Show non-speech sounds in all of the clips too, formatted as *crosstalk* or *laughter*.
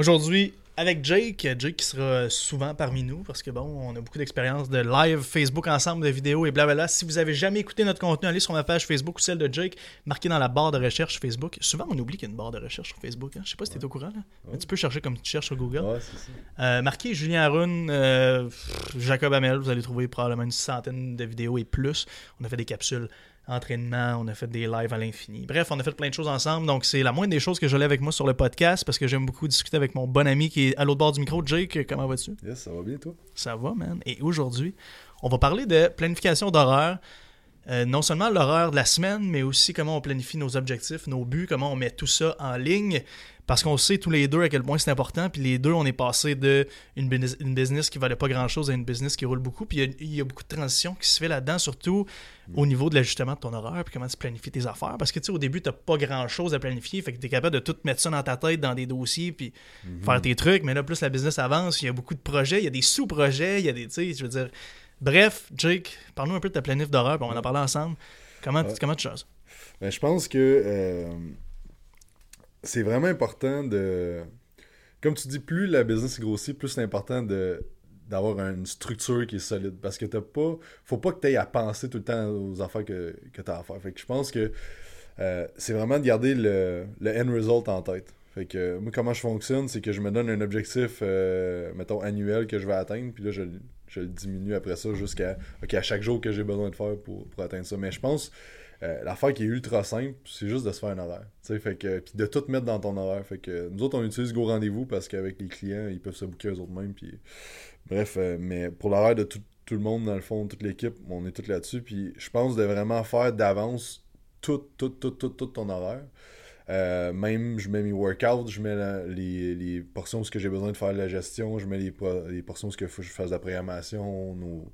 Aujourd'hui, avec Jake, Jake qui sera souvent parmi nous parce que bon, on a beaucoup d'expérience de live Facebook ensemble, de vidéos et blablabla. Si vous avez jamais écouté notre contenu, allez sur ma page Facebook ou celle de Jake, marqué dans la barre de recherche Facebook. Souvent, on oublie qu'il y a une barre de recherche sur Facebook. Hein. Je sais pas si tu es au courant. Là. Mais tu peux chercher comme tu cherches sur Google. Ouais. Euh, marquez Julien Arun, euh, Jacob Hamel, vous allez trouver probablement une centaine de vidéos et plus. On a fait des capsules entraînement, on a fait des lives à l'infini. Bref, on a fait plein de choses ensemble. Donc, c'est la moindre des choses que je l'ai avec moi sur le podcast parce que j'aime beaucoup discuter avec mon bon ami qui est à l'autre bord du micro. Jake, comment vas-tu? Yes, ça va bien, toi? Ça va, man. Et aujourd'hui, on va parler de planification d'horreur. Euh, non seulement l'horreur de la semaine, mais aussi comment on planifie nos objectifs, nos buts, comment on met tout ça en ligne. Parce qu'on sait tous les deux à quel point c'est important. Puis les deux, on est passé de une, business, une business qui valait pas grand-chose à une business qui roule beaucoup. Puis il y, a beaucoup de transition qui se fait là-dedans, surtout au niveau de l'ajustement de ton horaire, puis comment tu planifies tes affaires. Parce que tu sais, au début, tu pas grand-chose à planifier. Fait que tu es capable de tout mettre ça dans ta tête, dans des dossiers, puis faire tes trucs. Mais là, plus la business avance, il y a beaucoup de projets, il y a des sous-projets, il y a des, tu sais, je veux dire... Bref, Jake, parle-nous un peu de ta planif d'horreur, puis on va en parler ensemble. Comment, Ouais. comment tu choses? Ben, je pense que euh, c'est vraiment important de. Comme tu dis, plus la business grossit, plus c'est important de d'avoir une structure qui est solide. Parce que t'as pas. Faut pas que tu aies à penser tout le temps aux affaires que, que tu as à faire. Fait que je pense que euh, c'est vraiment de garder le, le end result en tête. Fait que moi, comment je fonctionne, c'est que je me donne un objectif, euh, mettons, annuel que je vais atteindre, puis là, je, je le diminue après ça jusqu'à ok, à chaque jour que j'ai besoin de faire pour, pour atteindre ça. Mais je pense, euh, l'affaire qui est ultra simple, c'est juste de se faire un horaire. Fait que, puis de tout mettre dans ton horaire. Fait que nous autres, on utilise Go Rendez-vous parce qu'avec les clients, ils peuvent se booker eux autres mêmes. Puis, bref, euh, mais pour l'horaire de tout, tout le monde, dans le fond, toute l'équipe, on est tous là-dessus. Puis je pense de vraiment faire d'avance tout, tout, tout, tout, tout ton horaire. Euh, même, je mets mes workouts, je mets les, portions où j'ai besoin de faire de la gestion, je mets les, po- les portions où que faut que je fasse de la programmation, nos,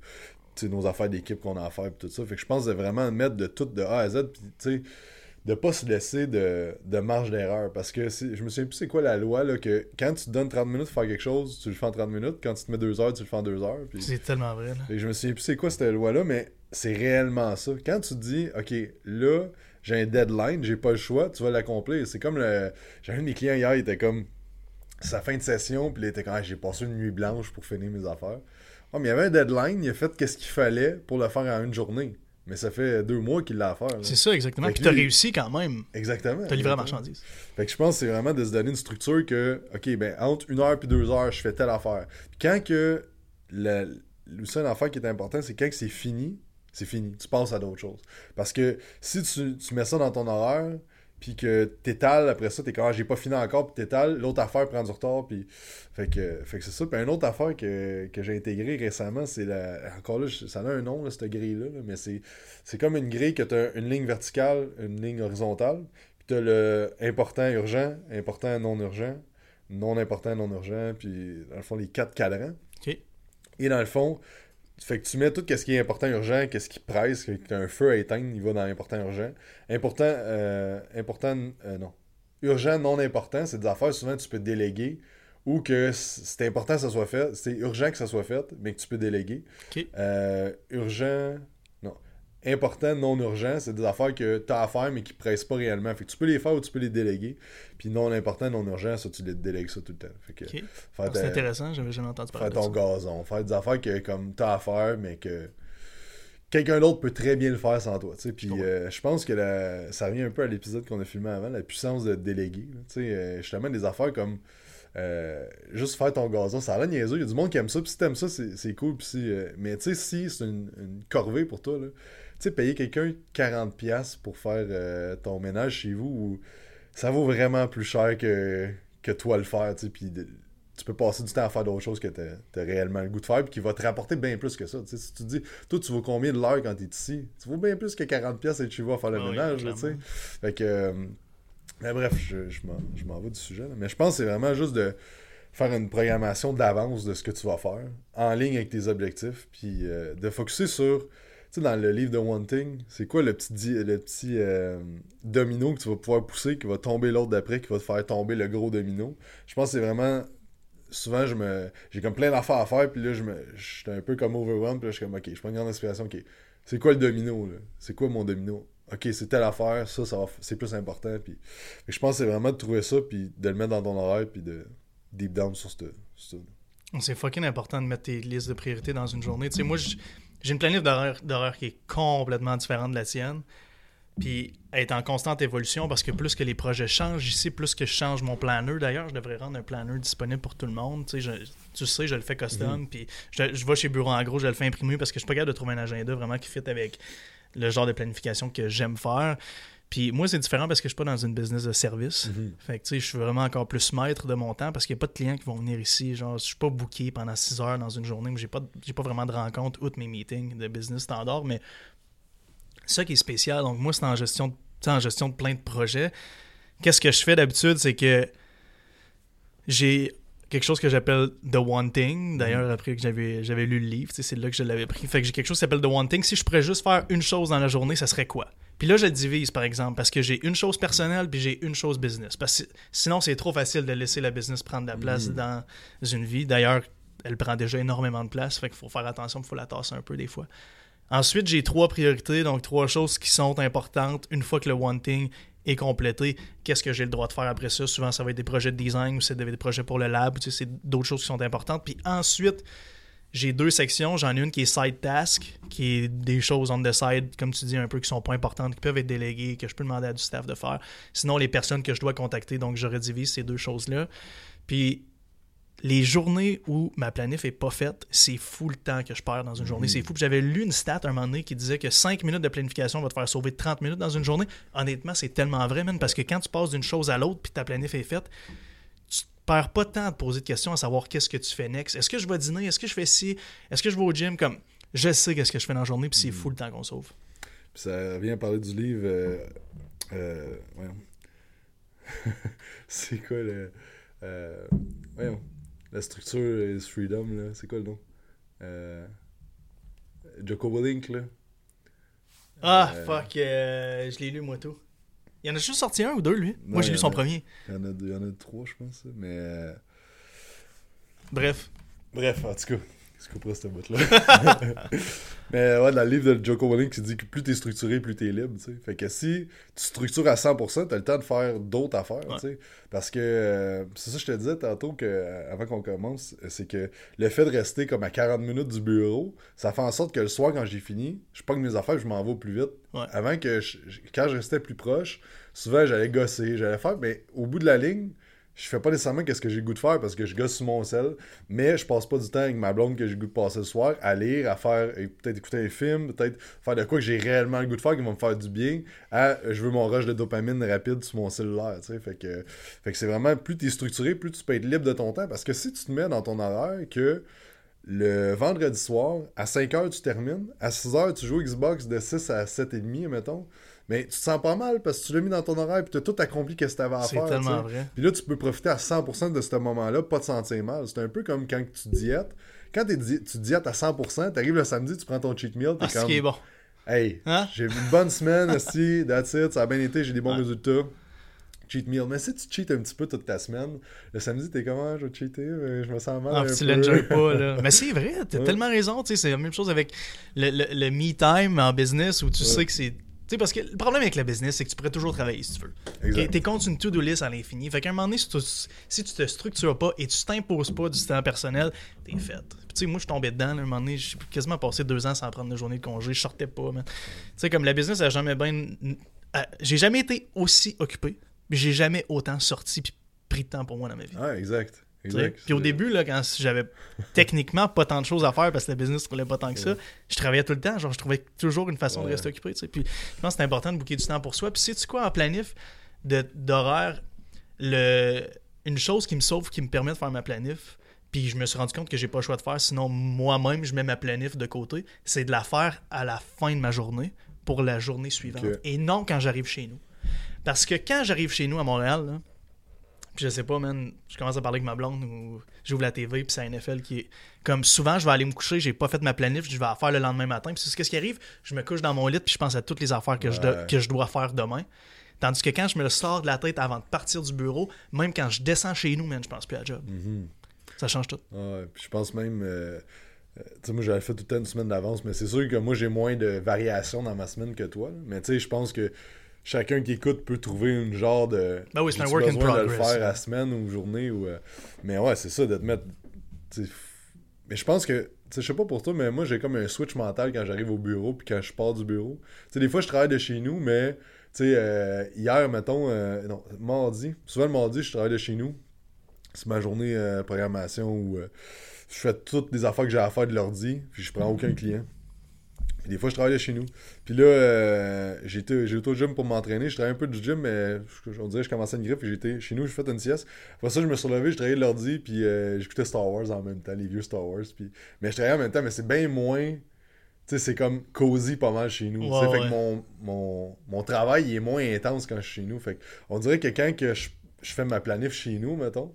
nos affaires d'équipe qu'on a à faire, puis tout ça. Fait que je pense de vraiment mettre de tout de A à Z, puis tu sais, de pas se laisser de, de marge d'erreur. Parce que je me souviens plus c'est quoi la loi, là, que quand tu te donnes 30 minutes pour faire quelque chose, tu le fais en 30 minutes. Quand tu te mets 2 heures, tu le fais en 2 heures. Puis... C'est tellement vrai. Là. Que je me souviens plus c'est quoi cette loi-là, mais c'est réellement ça. Quand tu te dis, OK, là, j'ai un deadline, j'ai pas le choix, tu vas l'accomplir. C'est comme le. J'ai un de mes clients hier, il était comme. Sa fin de session, puis il était comme, Ah, j'ai passé une nuit blanche pour finir mes affaires. Ah, mais il y avait un deadline, il a fait qu'est-ce qu'il fallait pour le faire en une journée. Mais ça fait deux mois qu'il l'a à faire. C'est ça, exactement. Fait Puis tu as lui- réussi quand même. Exactement. Tu as livré la marchandise. Fait que je pense que c'est vraiment de se donner une structure que, OK, ben, entre une heure puis deux heures, je fais telle affaire. Puis quand que la, le seul affaire qui est important, c'est quand que c'est fini, c'est fini. Tu passes à d'autres choses. Parce que si tu, tu mets ça dans ton horaire, puis que t'étales après ça, t'es comme, ah, j'ai pas fini encore, puis t'étales, l'autre affaire prend du retard, puis. Fait que, fait que c'est ça. Puis une autre affaire que, que j'ai intégrée récemment, c'est la. Encore là, ça a un nom, là, cette grille-là, là, mais c'est, c'est comme une grille que t'as une ligne verticale, une ligne horizontale, puis t'as le important, urgent, important, non urgent, non important, non urgent, puis dans le fond, les quatre cadrans. OK. Et dans le fond, fait que tu mets tout ce qui est important, urgent, qu'est-ce qui presse, que tu as un feu à éteindre, il va dans important, urgent. Important, euh, important, euh, non. Urgent, non important, c'est des affaires souvent que tu peux déléguer ou que c'est important que ça soit fait, c'est urgent que ça soit fait, mais que tu peux déléguer. Euh, urgent, non. Important, non urgent, c'est des affaires que tu as à faire mais qui pressent pas réellement. Fait que tu peux les faire ou tu peux les déléguer. Puis non important, non urgent, ça tu les délègues ça tout le temps. Fait que OK. faire Ah, C'est intéressant, j'avais jamais entendu parler faire de ton ça. gazon, faire des affaires que comme t'as à faire, mais que quelqu'un d'autre peut très bien le faire sans toi. tu sais. Puis euh, je pense que la- ça revient un peu à l'épisode qu'on a filmé avant, la puissance de déléguer. Tu euh, justement, des affaires comme euh, juste faire ton gazon, ça a l'air niaiseux. Il y a du monde qui aime ça, puis si t'aimes ça, c'est cool. Puis si, euh, mais tu sais, si c'est une, une corvée pour toi, là, tu sais, payer quelqu'un 40$ pour faire euh, ton ménage chez vous, ou- ça vaut vraiment plus cher que, que toi le faire, tu sais, puis tu peux passer du temps à faire d'autres choses que t'as as réellement le goût de faire, puis qui va te rapporter bien plus que ça. tu sais. si tu te dis, toi, tu vaux combien de l'heure quand t'es ici? Tu vaux bien plus que 40$ être chez vous à faire le Ah oui, ménage, là, tu sais. Fait que. euh, mais bref, je, je m'en- je m'en vais du sujet. là. Mais je pense que c'est vraiment juste de faire une programmation d'avance de ce que tu vas faire, en ligne avec tes objectifs, puis euh, de focuser sur. Dans le livre de One Thing, c'est quoi le petit, le petit euh, domino que tu vas pouvoir pousser, qui va tomber l'autre d'après, qui va te faire tomber le gros domino? Je pense que c'est vraiment. Souvent, je me j'ai comme plein d'affaires à faire, puis là, je me j'étais un peu comme overwhelmed, puis là, je suis comme, ok, je prends une grande inspiration, ok. C'est quoi le domino, là? C'est quoi mon domino? Ok, c'est telle affaire, ça, ça c'est plus important, puis. Je pense que c'est vraiment de trouver ça, puis de le mettre dans ton horaire, puis de, deep down sur ce. ça. C'est fucking important de mettre tes listes de priorités dans une journée. Tu sais, moi, j- j'ai une planète d'horaire d'horaire qui est complètement différente de la tienne. Puis elle est en constante évolution parce que plus que les projets changent ici, plus que je change mon planeur. D'ailleurs, je devrais rendre un planeur disponible pour tout le monde. Tu sais, je, tu sais, je le fais custom. Puis je, je vais chez Bureau en gros, je le fais imprimer parce que je suis pas capable de trouver un agenda vraiment qui fit avec le genre de planification que j'aime faire. Puis moi, c'est différent parce que je suis pas dans une business de service. Fait que tu sais, je suis vraiment encore plus maître de mon temps parce qu'il n'y a pas de clients qui vont venir ici. Genre, je suis pas booké pendant 6 heures dans une journée, j'ai pas, j'ai pas vraiment de rencontres outre mes meetings de business standard. Mais ça qui est spécial, donc moi, c'est en gestion de, en gestion de plein de projets. Qu'est-ce que je fais d'habitude, c'est que j'ai quelque chose que j'appelle The One Thing. D'ailleurs, après que j'avais, j'avais lu le livre, c'est là que je l'avais pris. Fait que j'ai quelque chose qui s'appelle The One Thing. Si je pourrais juste faire une chose dans la journée, ça serait quoi? Puis là, je le divise, par exemple, parce que j'ai une chose personnelle puis j'ai une chose business. Parce que sinon, c'est trop facile de laisser la business prendre de la place dans une vie. D'ailleurs, elle prend déjà énormément de place, fait qu'il faut faire attention, il faut la tasser un peu des fois. Ensuite, j'ai trois priorités, donc trois choses qui sont importantes. Une fois que le One Thing est complété, qu'est-ce que j'ai le droit de faire après ça? Souvent, ça va être des projets de design ou c'est des projets pour le lab, tu sais, c'est d'autres choses qui sont importantes. Puis ensuite, j'ai deux sections. J'en ai une qui est side task, qui est des choses on the side, comme tu dis, un peu qui sont pas importantes, qui peuvent être déléguées, que je peux demander à du staff de faire. Sinon, les personnes que je dois contacter, donc je redivise ces deux choses-là. Puis les journées où ma planif est pas faite, c'est fou le temps que je perds dans une journée. C'est fou. J'avais lu une stat un moment donné qui disait que 5 minutes de planification va te faire sauver 30 minutes dans une journée. Honnêtement, c'est tellement vrai, man, parce que quand tu passes d'une chose à l'autre puis ta planif est faite, perds pas de temps à te poser de questions à savoir qu'est-ce que tu fais next. Est-ce que je vais dîner? Est-ce que je fais ci? Est-ce que je vais au gym? Comme, je sais qu'est-ce que je fais dans la journée, puis c'est fou le temps qu'on sauve. Puis ça vient parler du livre. euh, euh, voyons. *laughs* c'est quoi le. Euh, voyons. La structure is freedom, là. C'est quoi le nom? Euh, Willink, là. Ah, Euh, fuck, je l'ai lu, moi, tout. Il y en a juste sorti un ou deux, lui. Non, moi, j'ai lu son a- premier. Il y en a, deux- il y en a trois, je pense. Mais. Bref. Bref, en tout cas, je couperai cette bout-là. *laughs* Mais ouais, dans le livre de Joko Willink, il dit que plus t'es structuré, plus t'es libre, tu. Fait que si tu structures à 100%, t'as le temps de faire d'autres affaires, Ouais. tu. Parce que, euh, c'est ça que je te disais tantôt, que, euh, avant qu'on commence, c'est que le fait de rester comme à 40 minutes du bureau, ça fait en sorte que le soir, quand j'ai fini, je pogne mes affaires, je m'en vais plus vite. Ouais. Avant que, je- quand je restais plus proche, souvent j'allais gosser, j'allais faire, mais au bout de la ligne, je fais pas nécessairement qu'est-ce que j'ai le goût de faire parce que je gosse sur mon sel, mais je passe pas du temps avec ma blonde que j'ai le goût de passer le soir à lire, à faire, peut-être écouter un film, peut-être faire de quoi que j'ai réellement le goût de faire qui va me faire du bien, à je veux mon rush de dopamine rapide sur mon cellulaire, tu sais. Fait que, fait que c'est vraiment, plus t'es structuré, plus tu peux être libre de ton temps parce que si tu te mets dans ton horaire que le vendredi soir, à 5h tu termines, à 6h tu joues Xbox de 6 à 7h30, mettons, mais tu te sens pas mal parce que tu l'as mis dans ton horaire et tu as tout accompli que tu avais à C'est faire. tellement tu sais. vrai. Puis là, tu peux profiter à 100% de ce moment-là, pas te sentir mal. C'est un peu comme quand tu diètes. Quand di- tu diètes à 100%, t'arrives le samedi, tu prends ton cheat meal, Ah, ce comme qui est bon. Hey, Hein? j'ai eu une bonne semaine, aussi, that's it, ça a bien été, j'ai des bons Ouais. résultats. Cheat meal. Mais si tu cheats un petit peu toute ta semaine, le samedi, t'es comment, je vais cheater, mais je me sens mal. Ah, un puis tu l'enjoy pas, là. *laughs* Mais c'est vrai, t'as Ouais. tellement raison, tu sais, c'est la même chose avec le, le, le me time en business où tu Ouais. sais que c'est. Tu sais, parce que le problème avec le business, c'est que tu pourrais toujours travailler si tu veux. Exact. T'es contre une to-do list à l'infini. Fait qu'à un moment donné, si tu, si tu te structures pas et tu t'imposes pas du temps personnel, t'es fait. Tu sais, moi, je suis tombé dedans, là, à un moment donné, j'ai quasiment passé deux ans sans prendre de journée de congé, je sortais pas. Tu sais, comme la business a jamais bien. J'ai jamais été aussi occupé, mais j'ai jamais autant sorti puis pris de temps pour moi dans ma vie. Ah, exact. Puis au début, là, quand j'avais techniquement pas tant de choses à faire parce que la business ne roulait pas tant que ça, je travaillais tout le temps. Genre, je trouvais toujours une façon de rester occupé. Puis je pense que c'est important de bouquer du temps pour soi. Puis sais-tu quoi, en planif d'horaire, le... une chose qui me sauve, qui me permet de faire ma planif, puis je me suis rendu compte que j'ai pas le choix de faire, sinon moi-même, je mets ma planif de côté, c'est de la faire à la fin de ma journée pour la journée suivante. Et non quand j'arrive chez nous. Parce que quand j'arrive chez nous à Montréal, là, puis je sais pas, man, je commence à parler avec ma blonde ou j'ouvre la TV puis c'est un NFL qui est comme souvent je vais aller me coucher, j'ai pas fait ma planif, je vais la faire le lendemain matin. Puis c'est ce qui arrive, je me couche dans mon lit puis je pense à toutes les affaires que, je, do- que je dois faire demain. Tandis que quand je me le sors de la tête avant de partir du bureau, même quand je descends chez nous, man, je pense plus à job. Mhm. Ça change tout. Ouais, puis je pense même. euh, euh, tu sais, moi, j'avais fait tout le temps une semaine d'avance, mais c'est sûr que moi, j'ai moins de variations dans ma semaine que toi. là. Mais tu sais, je pense que chacun qui écoute peut trouver une genre de. Ben oui, c'est un work in besoin de le progress. faire à semaine ou journée ou. euh, Mais ouais, c'est ça, de te mettre. Mais je pense que. Je sais pas pour toi, mais moi j'ai comme un switch mental quand j'arrive au bureau puis quand je pars du bureau. Sais, des fois je travaille de chez nous, mais tu sais, euh, hier, mettons, euh, non, mardi, souvent le mardi, je travaille de chez nous. C'est ma journée programmation où je fais toutes les affaires que j'ai à faire de l'ordi, puis je prends aucun client. Puis des fois, je travaille de chez nous. Puis là, euh, j'ai été au gym pour m'entraîner. Je travaillais un peu du gym, mais je- on dirait que je commençais une griffe. Puis j'étais chez nous, j'ai fait une sieste. Après ça, je me suis levé, je travaillais l'ordi, puis euh, j'écoutais Star Wars en même temps, les vieux Star Wars. Puis... Mais je travaillais en même temps, mais c'est bien moins. Tu sais, c'est comme cosy pas mal chez nous. Ouais, fait que mon, mon, mon travail il est moins intense quand je suis chez nous. Fait que on dirait que quand que je, je fais ma planif chez nous, mettons,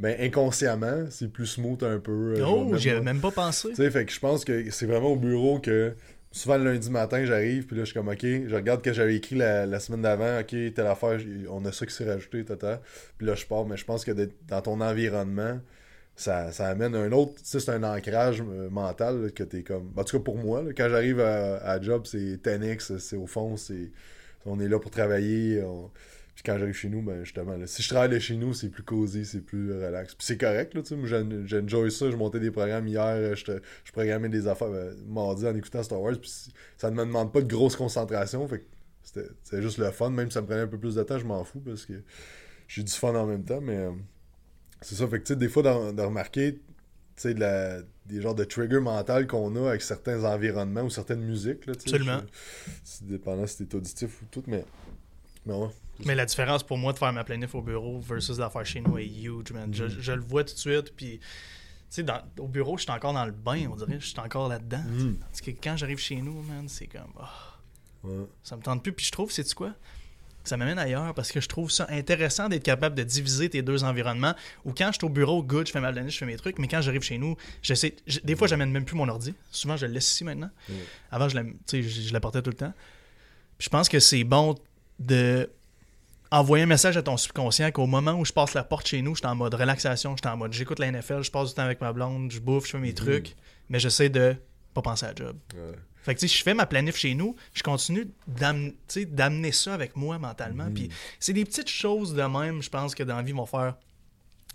ben inconsciemment, c'est plus smooth un peu. euh, je Oh, j'y avais même pas pensé. tu sais, fait que je pense que c'est vraiment au bureau que souvent le lundi matin, j'arrive, puis là, je suis comme, OK, je regarde ce que j'avais écrit la, semaine d'avant, OK, telle affaire, on a ça qui s'est rajouté, tata. Puis là, je pars, mais je pense que dans ton environnement, ça, ça amène un autre, c'est un ancrage euh, mental que t'es comme, en tout cas pour moi, quand j'arrive à, job, c'est 10x, c'est au fond, c'est, on est là pour travailler, puis quand j'arrive chez nous, ben justement, là, si je travaille chez nous, c'est plus cosy, c'est plus euh, relax. Puis c'est correct, là, tu sais, j'enjoy ça, je montais des programmes hier, euh, je, je programmais des affaires euh, mardi en écoutant Star Wars, puis ça ne me demande pas de grosse concentration, fait que c'était juste le fun, même si ça me prenait un peu plus de temps, je m'en fous, parce que j'ai du fun en même temps, mais euh, c'est ça, fait que tu sais, des fois, de, de remarquer, tu sais, de la- des genres de trigger mental qu'on a avec certains environnements ou certaines musiques, là, tu sais. Absolument. C'est dépendant si t'es auditif ou tout, mais... Mais la différence pour moi de faire ma planif au bureau versus de la faire chez nous est huge, man. Je, je le vois tout de suite, puis... Tu sais, au bureau, je suis encore dans le bain, on dirait. Je suis encore là-dedans. Mm. Parce que quand j'arrive chez nous, man, c'est comme... ah, Ouais. ça me tente plus. Puis je trouve, c'est quoi? Ça m'amène ailleurs parce que je trouve ça intéressant d'être capable de diviser tes deux environnements. Ou quand je suis au bureau, good, je fais ma planif, je fais mes trucs. Mais quand j'arrive chez nous, j'essaie. Des fois, j'amène même plus mon ordi. Souvent, je le laisse ici maintenant. Avant, je, je, je l'apportais tout le temps. Puis je pense que c'est bon de envoyer un message à ton subconscient qu'au moment où je passe la porte chez nous, je suis en mode relaxation, je suis en mode j'écoute la NFL, je passe du temps avec ma blonde, je bouffe, je fais mes trucs, mais j'essaie de pas penser à la job. Ouais. Fait que tu sais, je fais ma planif chez nous, je continue tu d'amener ça avec moi mentalement. Mhm. Puis c'est des petites choses de même, je pense, que dans la vie vont faire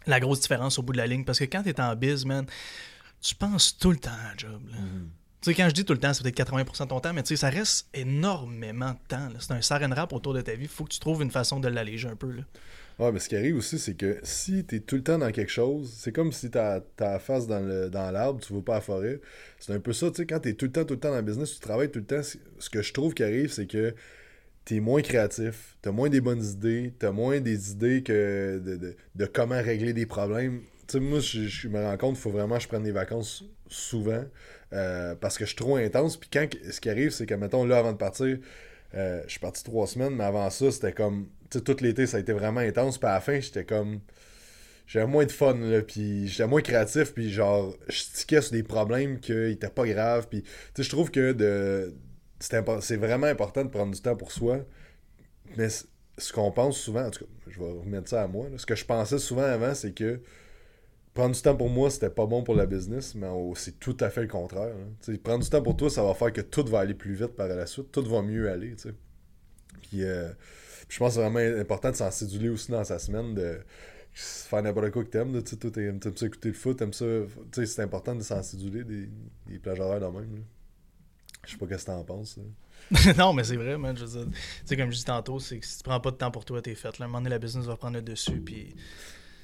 la grosse différence au bout de la ligne. Parce que quand t'es en biz, man, tu penses tout le temps à la job. là. Mhm. Tu sais, quand je dis tout le temps, c'est peut-être 80% de ton temps, mais tu sais, ça reste énormément de temps. C'est un saran wrap autour de ta vie. Faut que tu trouves une façon de l'alléger un peu. Là. Ouais, mais ce qui arrive aussi, c'est que si t'es tout le temps dans quelque chose, c'est comme si t'as la face dans le- dans l'arbre, tu vas pas à la forêt. C'est un peu ça, tu sais, quand t'es tout le temps, tout le temps dans le business, tu travailles tout le temps, ce que je trouve qui arrive, c'est que t'es moins créatif, t'as moins des bonnes idées, t'as moins des idées que de, de- de comment régler des problèmes. Sais, moi, je, me rends compte qu'il faut vraiment que je prenne des vacances souvent euh, parce que je suis trop intense. Puis quand ce qui arrive, c'est que, mettons, là, avant de partir, euh, je suis parti trois semaines, mais avant ça, c'était comme. Tu sais, tout l'été, ça a été vraiment intense. Puis à la fin, j'étais comme. J'avais moins de fun, là. Puis j'étais moins créatif. Puis genre, je stickais sur des problèmes qui étaient pas graves. Puis, tu sais, je trouve que. C'est vraiment important de prendre du temps pour soi. Mais ce qu'on pense souvent, en tout cas, je vais remettre ça à moi. Ce que je pensais souvent avant, c'est que prendre du temps pour moi, c'était pas bon pour la business, mais c'est tout à fait le contraire. hein. Prendre du temps pour toi, ça va faire que tout va aller plus vite par la suite, tout va mieux aller. Puis, euh, puis je pense que c'est vraiment important de s'en séduler aussi dans sa semaine, de faire n'importe quoi que t'aimes. sais, toi, t'aimes ça écouter le foot, t'aimes ça. C'est important de s'en séduler des, des plages horaires de même. Je sais pas qu'est-ce que t'en penses. *laughs* non, mais c'est vrai, man. Je comme je dis tantôt, c'est que si tu prends pas de temps pour toi, t'es fait. Là, à un moment donné, la business va prendre le dessus. Puis...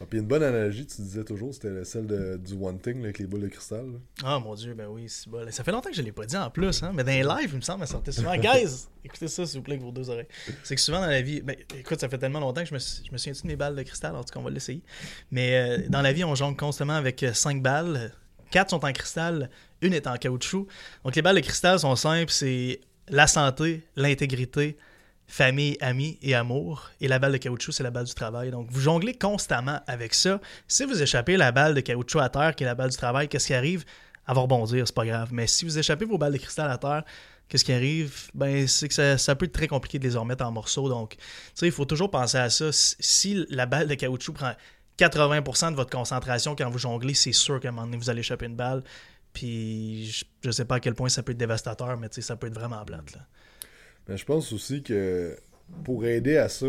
Ah, puis une bonne analogie, tu disais toujours, c'était celle de, du One Thing là, avec les boules de cristal. là. Ah mon dieu, ben oui, c'est bon. Ça fait longtemps que je l'ai pas dit en plus, hein. Mais dans les lives, il me semble, elle sortait souvent. *laughs* Guys, écoutez ça, s'il vous plaît, avec vos deux oreilles. C'est que souvent dans la vie, ben écoute, ça fait tellement longtemps que je me, je me souviens de mes balles de cristal, en tout cas, on va l'essayer. Mais euh, dans la vie, on jongle constamment avec euh, cinq balles. Quatre sont en cristal, une est en caoutchouc. Donc les balles de cristal sont simples, c'est la santé, l'intégrité, famille, amis et amour. Et la balle de caoutchouc, c'est la balle du travail. Donc, vous jonglez constamment avec ça. Si vous échappez la balle de caoutchouc à terre, qui est la balle du travail, qu'est-ce qui arrive? Elle va rebondir, c'est pas grave. Mais si vous échappez vos balles de cristal à terre, qu'est-ce qui arrive? Ben, c'est que ça, ça peut être très compliqué de les remettre en morceaux. Donc, tu sais, il faut toujours penser à ça. Si- la balle de caoutchouc prend 80% de votre concentration quand vous jonglez, c'est sûr qu'à un moment donné, vous allez échapper une balle. Puis, je, je sais pas à quel point ça peut être dévastateur, mais tu sais, ça peut être vraiment plate. Là. Mais je pense aussi que pour aider à ça,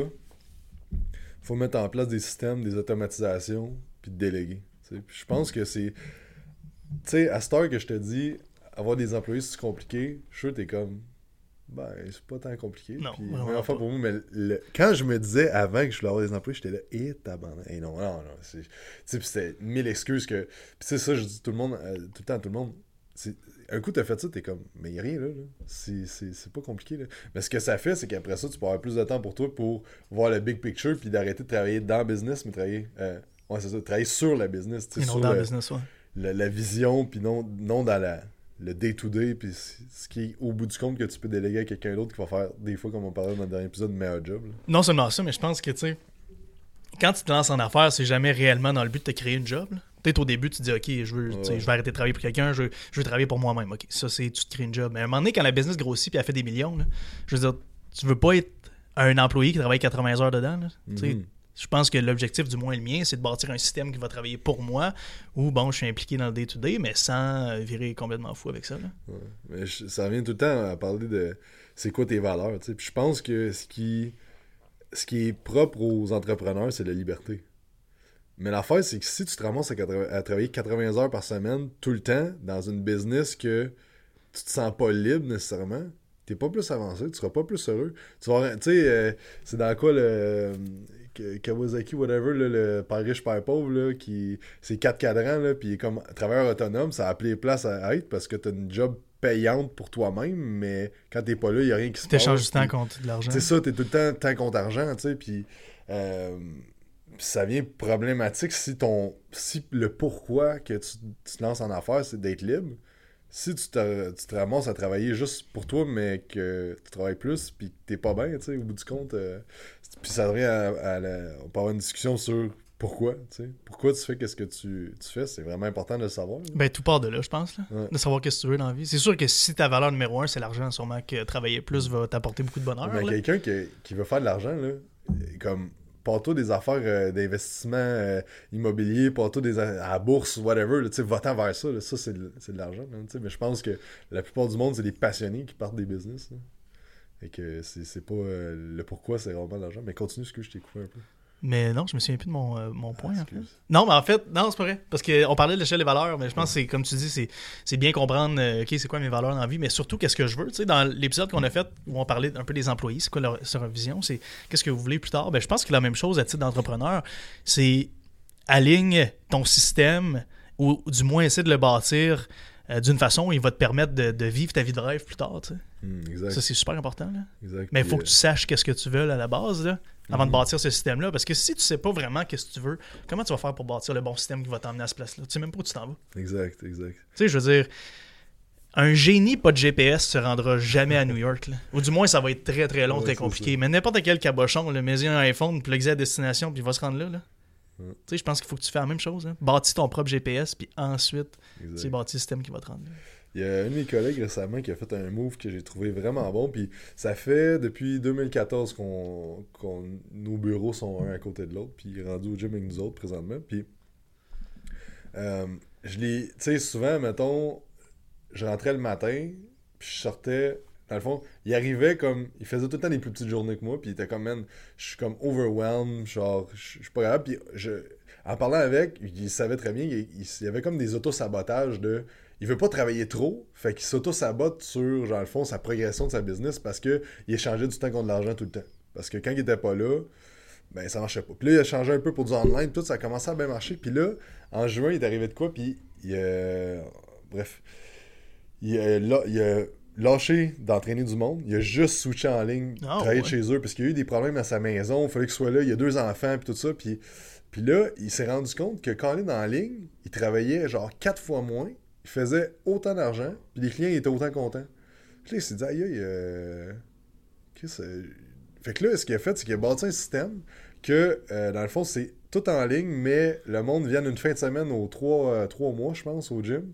faut mettre en place des systèmes, des automatisations, puis de déléguer. Puis je pense que c'est. Tu sais, à cette heure que je te dis, avoir des employés, c'est compliqué, je suis sûr t'es comme. Ben, c'est pas tant compliqué. Non, Puis, mais enfin, pas. pour moi, mais le- quand je me disais avant que je voulais avoir des employés, j'étais là, et tabarnak. Et non, non, non. c'est- Tu sais, c'était mille excuses que. Puis c'est ça, je dis tout le monde, euh, tout le temps à tout le monde. Un coup, t'as fait ça, t'es comme, mais y a rien là. là. C'est- pas compliqué. Là. Mais ce que ça fait, c'est qu'après ça, tu peux avoir plus de temps pour toi pour voir le big picture puis d'arrêter de travailler dans le business, mais travailler. euh, ouais, ça, travailler sur la business. tu sais, Et non sur dans le business, ouais. la, la vision, puis non, non dans la, le day-to-day, puis ce qui est au bout du compte que tu peux déléguer à quelqu'un d'autre qui va faire, des fois, comme on parlait dans le dernier épisode, le meilleur job. là. Non seulement ça, mais je pense que, tu sais, quand tu te lances en affaires, c'est jamais réellement dans le but de te créer une job. là. Peut-être au début, tu te dis, OK, je veux, Ouais. je vais arrêter de travailler pour quelqu'un, je veux, je veux travailler pour moi-même. OK, ça, c'est, tu te crées une job. Mais à un moment donné, quand la business grossit puis elle fait des millions, là, je veux dire, tu veux pas être un employé qui travaille 80 heures dedans. là. Mhm. Je pense que l'objectif, du moins le mien, c'est de bâtir un système qui va travailler pour moi, où, bon, je suis impliqué dans le day-to-day, mais sans euh, virer complètement fou avec ça. là. Ouais. Mais je- ça revient tout le temps à parler de c'est quoi tes valeurs. Puis je pense que ce qui, ce qui est propre aux entrepreneurs, c'est la liberté. Mais l'affaire, c'est que si tu te ramasses à, 80 à travailler 80 heures par semaine, tout le temps, dans une business que tu te sens pas libre nécessairement, t'es pas plus avancé, tu seras pas plus heureux. Tu vas, tu sais, euh, c'est dans quoi le K- Kawasaki, whatever, là, le père riche, père pauvre, là, qui c'est quatre cadrans, là, puis comme travailleur autonome, ça a appelé place à être parce que t'as une job payante pour toi-même, mais quand t'es pas là, il y a rien qui se passe. t'échanges du temps contre de l'argent. c'est ça, t'es tout le temps temps contre argent, tu sais, puis euh, puis ça vient problématique si ton si le pourquoi que tu, tu te lances en affaires, c'est d'être libre. Si tu te, tu te ramasses à travailler juste pour toi, mais que tu travailles plus, puis que t'es pas bien, tu sais, au bout du compte, euh, puis ça devrait à, à la- on peut avoir une discussion sur pourquoi, tu sais, pourquoi tu fais qu'est-ce que tu, tu fais, c'est vraiment important de le savoir. là. Ben, tout part de là, je pense. Là. Ouais. De savoir qu'est-ce que tu veux dans la vie. C'est sûr que si ta valeur numéro un, c'est l'argent, sûrement que travailler plus va t'apporter beaucoup de bonheur. Mais quelqu'un qui, qui veut faire de l'argent, là, comme pas toi des affaires euh, d'investissement euh, immobilier, pas toi des à la bourse, whatever, va-t'en vers ça, ça c'est de, l'argent. mais je pense que la plupart du monde, c'est des passionnés qui partent des business. Et que c'est c'est pas euh, le pourquoi, c'est vraiment de l'argent. Mais continue ce que je t'ai coupé un peu. Mais non, je me souviens plus de mon, euh, mon point. Ah, en fait. Non, mais en fait, non, c'est pas vrai. Parce qu'on parlait de l'échelle des valeurs, mais je pense que c'est, comme tu dis, c'est, c'est bien comprendre, euh, OK, c'est quoi mes valeurs dans la vie, mais surtout, qu'est-ce que je veux? Tu sais, dans l'épisode qu'on a fait, où on parlait un peu des employés, c'est quoi leur, leur vision, c'est qu'est-ce que vous voulez plus tard? Ben, je pense que la même chose à titre d'entrepreneur, c'est aligne ton système, ou du moins essaie de le bâtir euh, d'une façon où il va te permettre de, de vivre ta vie de rêve plus tard. tu sais. Hmm, exact. Ça, c'est super important. Là. exact. Mais il faut euh, que tu saches qu'est-ce que tu veux à la base, là, avant Mhm. de bâtir ce système-là. Parce que si tu sais pas vraiment qu'est-ce que tu veux, comment tu vas faire pour bâtir le bon système qui va t'emmener à ce place-là? Tu sais même pas où tu t'en vas. Exact, exact. Tu sais, je veux dire, un génie pas de GPS se rendra jamais à New York. là. Ou du moins, ça va être très très long, Ouais, très compliqué. ça. Mais n'importe quel cabochon, le mets un iPhone, plugué à destination, puis il va se rendre là. là. Tu sais, je pense qu'il faut que tu fasses la même chose. Hein. Bâtis ton propre GPS, puis ensuite, exact. tu bâtis le système qui va te rendre. Il y a un de mes collègues récemment qui a fait un move que j'ai trouvé vraiment bon. Puis ça fait depuis 2014 qu'on, nos bureaux sont un à côté de l'autre. Puis il est rendu au gym avec nous autres présentement. Puis euh, je l'ai. Tu sais, souvent, mettons, je rentrais le matin. Puis je sortais. Dans le fond, il arrivait comme. Il faisait tout le temps des plus petites journées que moi. Puis il était comme, man, je suis comme overwhelmed. Genre, je suis pas capable. Puis je. En parlant avec, il savait très bien, il, il- y avait comme des auto-sabotages de il veut pas travailler trop, fait qu'il s'auto-sabote sur, genre, le fond, sa progression de sa business parce que il échangeait du temps contre de l'argent tout le temps. Parce que quand il était pas là, ben ça marchait pas. Puis là, il a changé un peu pour du online, tout, ça a commencé à bien marcher. Puis là, en juin, il est arrivé de quoi, puis il a... Bref. Il a, la- il a lâché d'entraîner du monde, il a juste switché en ligne, Ah, travaillé ouais. chez eux, parce qu'il y a eu des problèmes à sa maison, il fallait qu'il soit là, il y a deux enfants, puis tout ça, puis... Puis là, il s'est rendu compte que quand il est en ligne, il travaillait genre quatre fois moins, il faisait autant d'argent, puis les clients étaient autant contents. Puis là, il s'est dit, aïe, aïe, euh... qu'est-ce que- Fait que là, ce qu'il a fait, c'est qu'il a bâti un système que, euh, dans le fond, c'est tout en ligne, mais le monde vient une fin de semaine aux trois, euh, trois mois, je pense, au gym.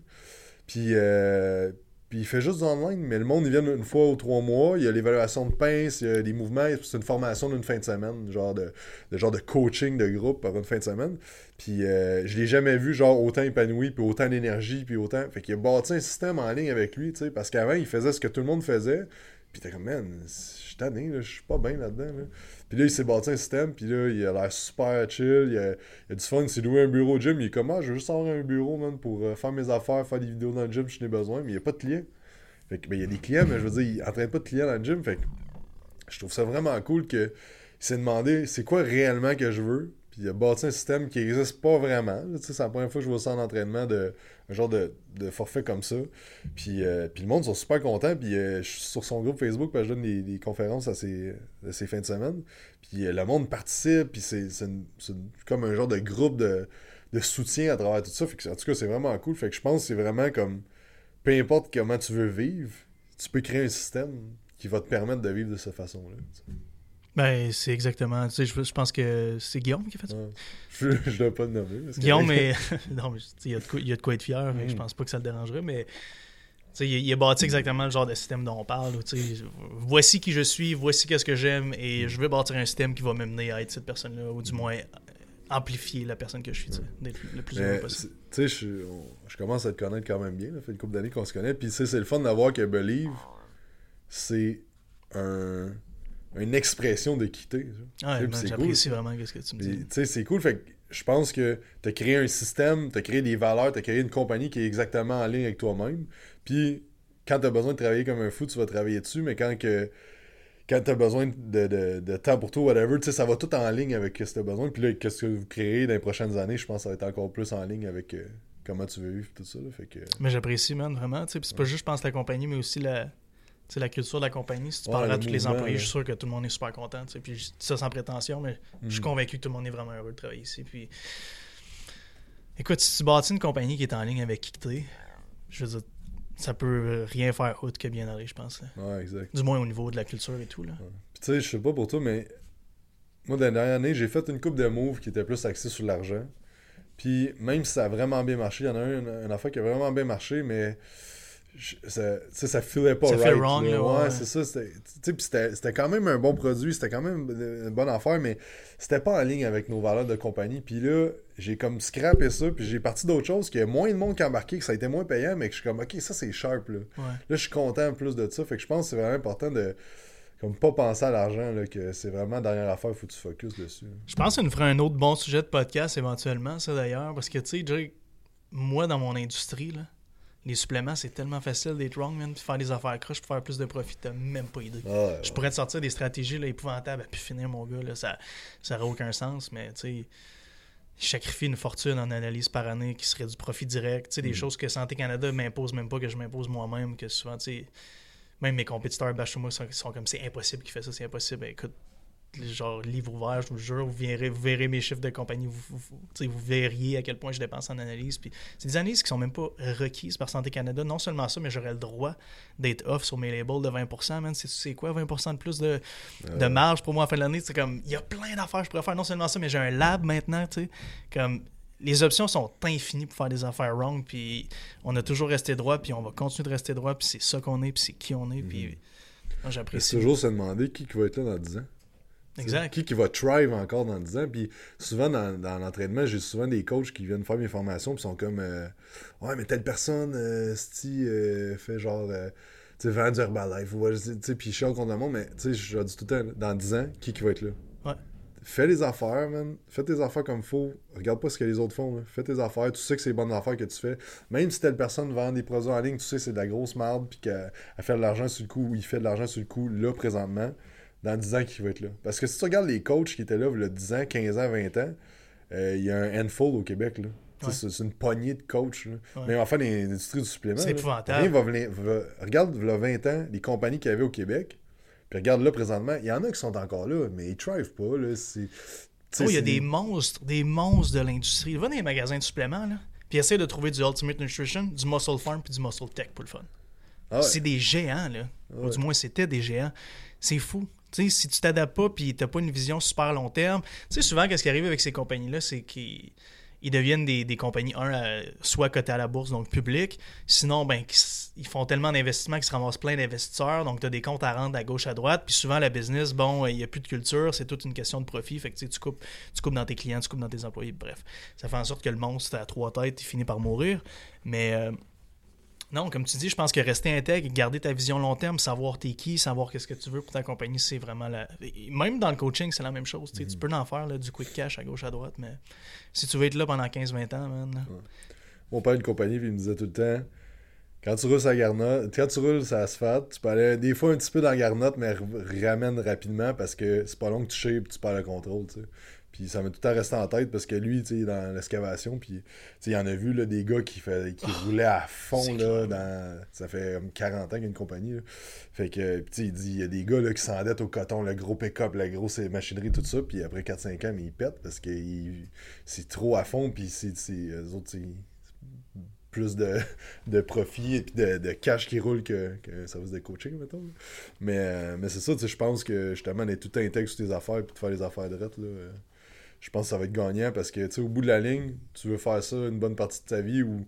Puis, euh, puis il fait juste du online, mais le monde, il vient une fois aux trois mois. Il y a l'évaluation de pince, il y a des mouvements, c'est une formation d'une fin de semaine, genre de, de genre de coaching de groupe par une fin de semaine. Puis euh, je l'ai jamais vu genre autant épanoui, puis autant d'énergie, puis autant. Fait qu'il a bâti un système en ligne avec lui, tu sais, parce qu'avant, il faisait ce que tout le monde faisait. Puis t'es comme, man, je suis tanné, je suis pas bien là-dedans. Là. Puis là, il s'est bâti un système, puis là, il a l'air super chill, il a, a du fun, il s'est loué un bureau au gym, il est comme, ah, je veux juste avoir un bureau, man, pour euh, faire mes affaires, faire des vidéos dans le gym, si j'en ai besoin, mais il n'y a pas de clients. Fait que, ben, il y a des clients, mais je veux dire, il entraîne pas de clients dans le gym, fait que je trouve ça vraiment cool que il s'est demandé, c'est quoi réellement que je veux, puis il a bâti un système qui n'existe pas vraiment. C'est la première fois que je vois ça en entraînement, de, un genre de, de forfait comme ça. Puis, euh, puis le monde sont super contents. Puis euh, je suis sur son groupe Facebook, je donne des, des conférences à ses, à fins de semaine. Puis euh, le monde participe, puis c'est comme un genre de groupe de, de, soutien à travers tout ça. En tout cas, c'est vraiment cool. Fait que je pense que c'est vraiment comme, peu importe comment tu veux vivre, tu peux créer un système qui va te permettre de vivre de cette façon-là. Ben, c'est exactement. Tu sais, je, je, pense que c'est Guillaume qui a fait ça. *laughs* Je ne dois pas le nommer. Guillaume, mais. *laughs* *laughs* non, mais il y, a de quoi, il y a de quoi être fier. Mm. Je pense pas que ça le dérangerait, mais. Tu sais, il, il a bâti exactement le genre de système dont on parle. Tu sais, voici qui je suis, voici qu'est-ce que j'aime, et je veux bâtir un système qui va m'amener à être cette personne-là, ou du moins amplifier la personne que je suis, tu sais, d'être le plus heureux possible. Tu sais, je, je, commence à te connaître quand même bien. Ça fait une couple d'années qu'on se connaît. Puis, c'est le fun d'avoir que Believe, c'est un une expression d'équité. Ouais, j'apprécie cool. vraiment ce que tu me dis. Tu sais, c'est cool. Fait je pense que tu as créé un système, tu as créé des valeurs, tu as créé une compagnie qui est exactement en ligne avec toi-même. Puis quand tu as besoin de travailler comme un fou, tu vas travailler dessus, mais quand que quand tu as besoin de, de, de, temps pour toi, whatever, ça va tout en ligne avec ce que tu as besoin. Puis là, qu'est-ce que vous créez dans les prochaines années, je pense que ça va être encore plus en ligne avec euh, comment tu veux vivre tout ça. fait que... Mais j'apprécie, man, vraiment. C'est pas juste, je pense, la compagnie, mais aussi la, c'est la culture de la compagnie. Si tu parles à tous les employés, je suis sûr que tout le monde est super content. Puis ça sans prétention, mais je suis mm. convaincu que tout le monde est vraiment heureux de travailler ici. Puis écoute, si tu bâtis une compagnie qui est en ligne avec Kikté, je veux dire, ça peut rien faire autre que bien aller, je pense. Ouais, exact. Du moins au niveau de la culture et tout. Là. Puis tu sais, je sais pas pour toi, mais moi, dans la dernière année, j'ai fait une coupe de moves qui était plus axée sur l'argent. Puis même si ça a vraiment bien marché, il y en a un, une affaire qui a vraiment bien marché, mais ça, ça filait pas ça right. wrong, là, ouais, c'est ça. C'était quand même un bon produit, c'était quand même une bonne affaire, mais c'était pas en ligne avec nos valeurs de compagnie. Puis là, j'ai comme scrappé ça, puis j'ai parti d'autres choses, qu'il y a moins de monde qui a embarqué, que ça a été moins payant, mais que je suis comme, ok, ça c'est sharp. Là. là, je suis content plus de ça. Fait que je pense que c'est vraiment important de comme pas penser à l'argent, que c'est vraiment dernière affaire, il faut que tu focuses dessus. Je pense qu'on nous fera un autre bon sujet de podcast éventuellement, ça d'ailleurs, parce que tu sais, moi dans mon industrie, là, les suppléments, c'est tellement facile d'être wrong, man, puis faire des affaires croches pour faire plus de profit, t'as même pas idée. je pourrais te sortir des stratégies là, épouvantables, puis finir mon gars, là, ça n'aurait aucun sens, mais tu sais, sacrifier une fortune en analyse par année qui serait du profit direct, tu sais, des mm. choses que Santé Canada m'impose même pas, que je m'impose moi-même, que souvent, tu sais, même mes compétiteurs bâchent moi sont, sont comme c'est impossible qu'il fait ça, c'est impossible. Ben, écoute, genre livre ouvert, je vous jure, vous verrez, vous verrez mes chiffres de compagnie, vous, vous, verriez à quel point je dépense en analyse. Puis c'est des analyses qui sont même pas requises par Santé Canada. Non seulement ça, mais j'aurais le droit d'être off sur mes labels de 20%, C'est quoi 20% de plus de, de, marge pour moi à la fin de l'année? C'est comme, il y a plein d'affaires que je pourrais faire. Non seulement ça, mais j'ai un lab maintenant, tu sais. Comme, les options sont infinies pour faire des affaires wrong, puis on a toujours resté droit, puis on va continuer de rester droit, puis c'est ça qu'on est, puis c'est qui on est, puis mm. j'apprécie. toujours se demander qui va être là dans 10 ans? Exact. Qui, qui va thrive encore dans 10 ans? Puis souvent, dans, dans l'entraînement, j'ai souvent des coachs qui viennent faire mes formations puis sont comme euh, Ouais, mais telle personne, euh, euh fait genre. Euh, tu sais, vend du Herbalife. Tu sais, puis je suis contre le monde, mais tu sais, je dis tout le temps, dans 10 ans, qui, qui va être là? Ouais. Fais les affaires, man. Fais tes affaires comme il faut. Regarde pas ce que les autres font. Fais tes affaires. Tu sais que c'est les bonnes affaires que tu fais. Même si telle personne vend des produits en ligne, tu sais que c'est de la grosse merde puis qu'elle fait de l'argent sur le coup ou il fait de l'argent sur le coup là présentement dans 10 ans qui va être là. Parce que si tu regardes les coachs qui étaient là, il y a 10 ans, 15 ans, 20 ans, euh, il y a un handful au Québec. Là. C'est une poignée de coachs. Là. Mais enfin, l'industrie du supplément. C'est épouvantable. Va venir, regarde, il y a 20 ans, les compagnies qu'il y avait au Québec. Puis regarde là présentement, il y en a qui sont encore là, mais ils ne pas. Là. Oh, il y a des monstres, des monstres de l'industrie. Va dans les magasins de suppléments, là, puis essaie de trouver du Ultimate Nutrition, du Muscle Farm puis du Muscle Tech pour le fun. Ah c'est des géants, là. Ou du moins, c'était des géants. C'est fou si tu t'adaptes pas puis t'as pas une vision super long terme, tu souvent, qu'est-ce qui arrive avec ces compagnies-là, c'est qu'ils deviennent des, compagnies, un, euh, soit cotées à la bourse, donc publiques, sinon, ben, ils font tellement d'investissements qu'ils se ramassent plein d'investisseurs, donc tu as des comptes à rendre à gauche, à droite, puis souvent, la business, bon, il n'y a plus de culture, c'est toute une question de profit, fait que tu coupes, tu coupes dans tes clients, tu coupes dans tes employés, bref. Ça fait en sorte que le monstre à trois têtes, il finit par mourir, mais... Euh, Non, comme tu dis, je pense que rester intègre, garder ta vision long terme, savoir t'es qui, savoir qu'est-ce que tu veux pour ta compagnie, c'est vraiment la. Même dans le coaching, c'est la même chose. Tu Mhm. peux en faire là, du quick cash à gauche, à droite, mais si tu veux être là pendant 15-20 ans, man. Mon père a une compagnie, puis il me disait tout le temps quand tu roules sa garnotte, quand tu roules sa asphalte, tu peux aller des fois un petit peu dans la garnotte, mais ramène rapidement parce que c'est pas long que tu shapes, tu perds le contrôle, tu sais. Puis ça m'a tout temps resté en tête parce que lui, tu sais, dans l'excavation, puis tu sais, il en a vu là, des gars qui, fait, qui roulaient à fond, là, dans... ça fait comme 40 ans qu'il y a une compagnie, là. Fait que, tu sais, il dit, il y a des gars là, qui s'endettent au coton, le gros pick-up, la grosse machinerie, tout ça, puis après 4-5 ans, mais ils pètent parce que il- c'est trop à fond, puis c'est, eux autres, c'est plus de, de profit et puis de, de cash qui roule que, que service de coaching, mettons. Mais, euh, mais c'est ça, tu sais, je pense que justement d'être tout intègre sur tes affaires puis de faire les affaires de là, euh, je pense que ça va être gagnant parce que, tu sais, au bout de la ligne, tu veux faire ça une bonne partie de ta vie ou,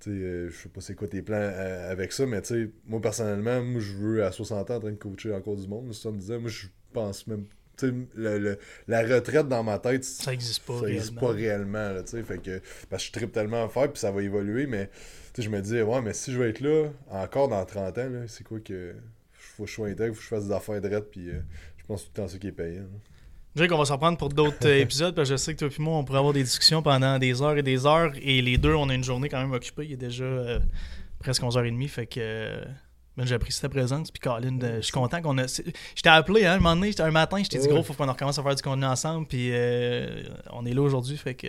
tu sais, euh, je sais pas c'est quoi tes plans euh, avec ça, mais tu sais, moi personnellement, moi je veux à 60 ans en train de coacher encore du monde, ça me disait, moi je pense même, tu sais, le- le- la retraite dans ma tête, Ça existe pas ça existe réellement. pas réellement, là, tu sais, fait que, parce que je tripe tellement à faire, puis ça va évoluer, mais, tu sais, je me disais, ouais, mais si je vais être là, encore dans 30 ans, c'est quoi que, faut que je sois intègre, faut que je fasse des affaires drettes, puis euh, je pense tout le temps ça qui est payant. là. Jake, on va s'en prendre pour d'autres euh, épisodes parce que je sais que toi et moi, on pourrait avoir des discussions pendant des heures et des heures. Et les deux, on a une journée quand même occupée. Il est déjà euh, presque 11h30. Fait que euh, ben, j'apprécie ta présence. Puis Colin, je suis content qu'on a. Je t'ai appelé hein, un moment donné, un matin, je t'ai dit gros, faut qu'on recommence à faire du contenu ensemble. Puis euh, on est là aujourd'hui. Fait que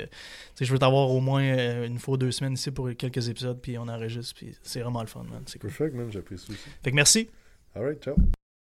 je veux t'avoir au moins une fois ou deux semaines ici pour quelques épisodes. Puis on enregistre. Puis c'est vraiment le fun, man. C'est cool. Perfect, man, j'apprécie aussi. Fait que merci. Alright, ciao.